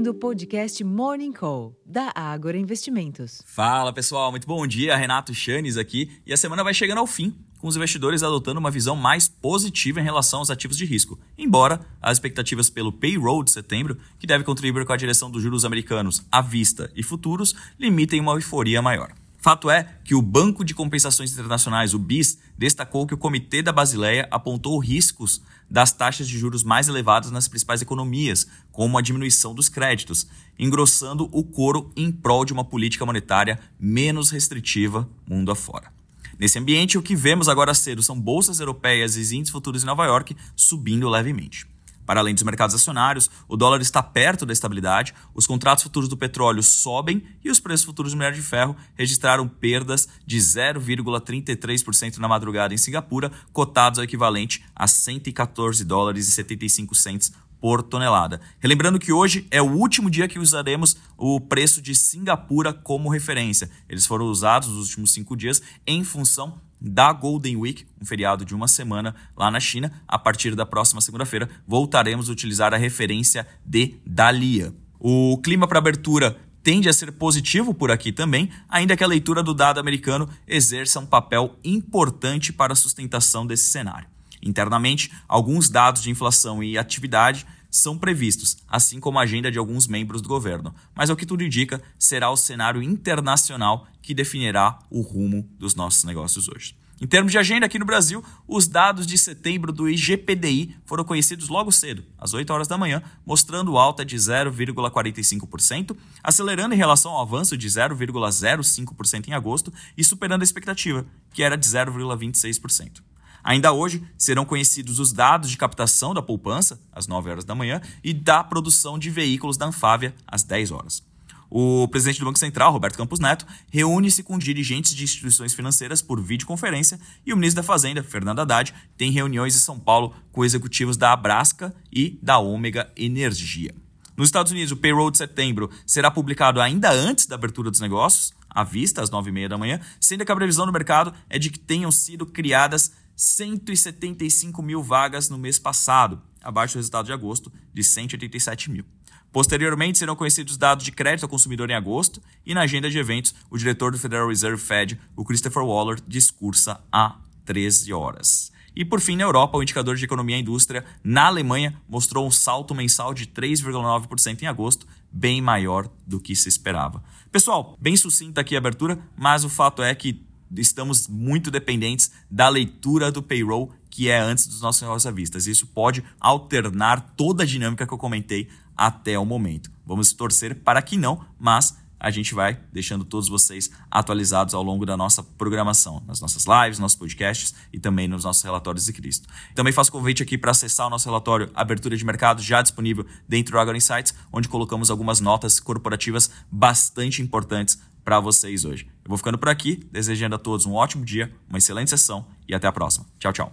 ouvindo o podcast Morning Call, da Ágora Investimentos. Fala pessoal, muito bom dia. Renato Chanes aqui. E a semana vai chegando ao fim, com os investidores adotando uma visão mais positiva em relação aos ativos de risco. Embora as expectativas pelo payroll de setembro, que deve contribuir com a direção dos juros americanos à vista e futuros, limitem uma euforia maior. Fato é que o Banco de Compensações Internacionais, o BIS, destacou que o Comitê da Basileia apontou riscos das taxas de juros mais elevadas nas principais economias, como a diminuição dos créditos, engrossando o coro em prol de uma política monetária menos restritiva mundo afora. Nesse ambiente, o que vemos agora cedo são bolsas europeias e índices futuros em Nova York subindo levemente. Para além dos mercados acionários, o dólar está perto da estabilidade, os contratos futuros do petróleo sobem e os preços futuros do minério de ferro registraram perdas de 0,33% na madrugada em Singapura, cotados ao equivalente a 114 dólares e 75 centes por tonelada. Relembrando que hoje é o último dia que usaremos o preço de Singapura como referência. Eles foram usados nos últimos cinco dias em função da Golden Week, um feriado de uma semana lá na China. A partir da próxima segunda-feira, voltaremos a utilizar a referência de Dalia. O clima para abertura tende a ser positivo por aqui também, ainda que a leitura do dado americano exerça um papel importante para a sustentação desse cenário. Internamente, alguns dados de inflação e atividade são previstos, assim como a agenda de alguns membros do governo. Mas ao que tudo indica, será o cenário internacional que definirá o rumo dos nossos negócios hoje. Em termos de agenda aqui no Brasil, os dados de setembro do IGPDI foram conhecidos logo cedo, às 8 horas da manhã, mostrando alta de 0,45%, acelerando em relação ao avanço de 0,05% em agosto e superando a expectativa, que era de 0,26%. Ainda hoje serão conhecidos os dados de captação da poupança, às 9 horas da manhã, e da produção de veículos da Anfávia, às 10 horas. O presidente do Banco Central, Roberto Campos Neto, reúne-se com dirigentes de instituições financeiras por videoconferência e o ministro da Fazenda, Fernando Haddad, tem reuniões em São Paulo com executivos da Abrasca e da Ômega Energia. Nos Estados Unidos, o payroll de setembro será publicado ainda antes da abertura dos negócios, à vista, às 9h30 da manhã, sendo que a previsão do mercado é de que tenham sido criadas 175 mil vagas no mês passado, abaixo do resultado de agosto, de 187 mil. Posteriormente, serão conhecidos dados de crédito ao consumidor em agosto e na agenda de eventos, o diretor do Federal Reserve Fed, o Christopher Waller, discursa a 13 horas. E por fim, na Europa, o indicador de economia e indústria na Alemanha mostrou um salto mensal de 3,9% em agosto, bem maior do que se esperava. Pessoal, bem sucinta aqui a abertura, mas o fato é que estamos muito dependentes da leitura do payroll que é antes dos nossos negócios à vista. Isso pode alternar toda a dinâmica que eu comentei até o momento. Vamos torcer para que não, mas a gente vai deixando todos vocês atualizados ao longo da nossa programação, nas nossas lives, nossos podcasts e também nos nossos relatórios de Cristo. Também faço convite aqui para acessar o nosso relatório Abertura de Mercado, já disponível dentro do Agora Insights, onde colocamos algumas notas corporativas bastante importantes para vocês hoje. Vou ficando por aqui, desejando a todos um ótimo dia, uma excelente sessão e até a próxima. Tchau, tchau.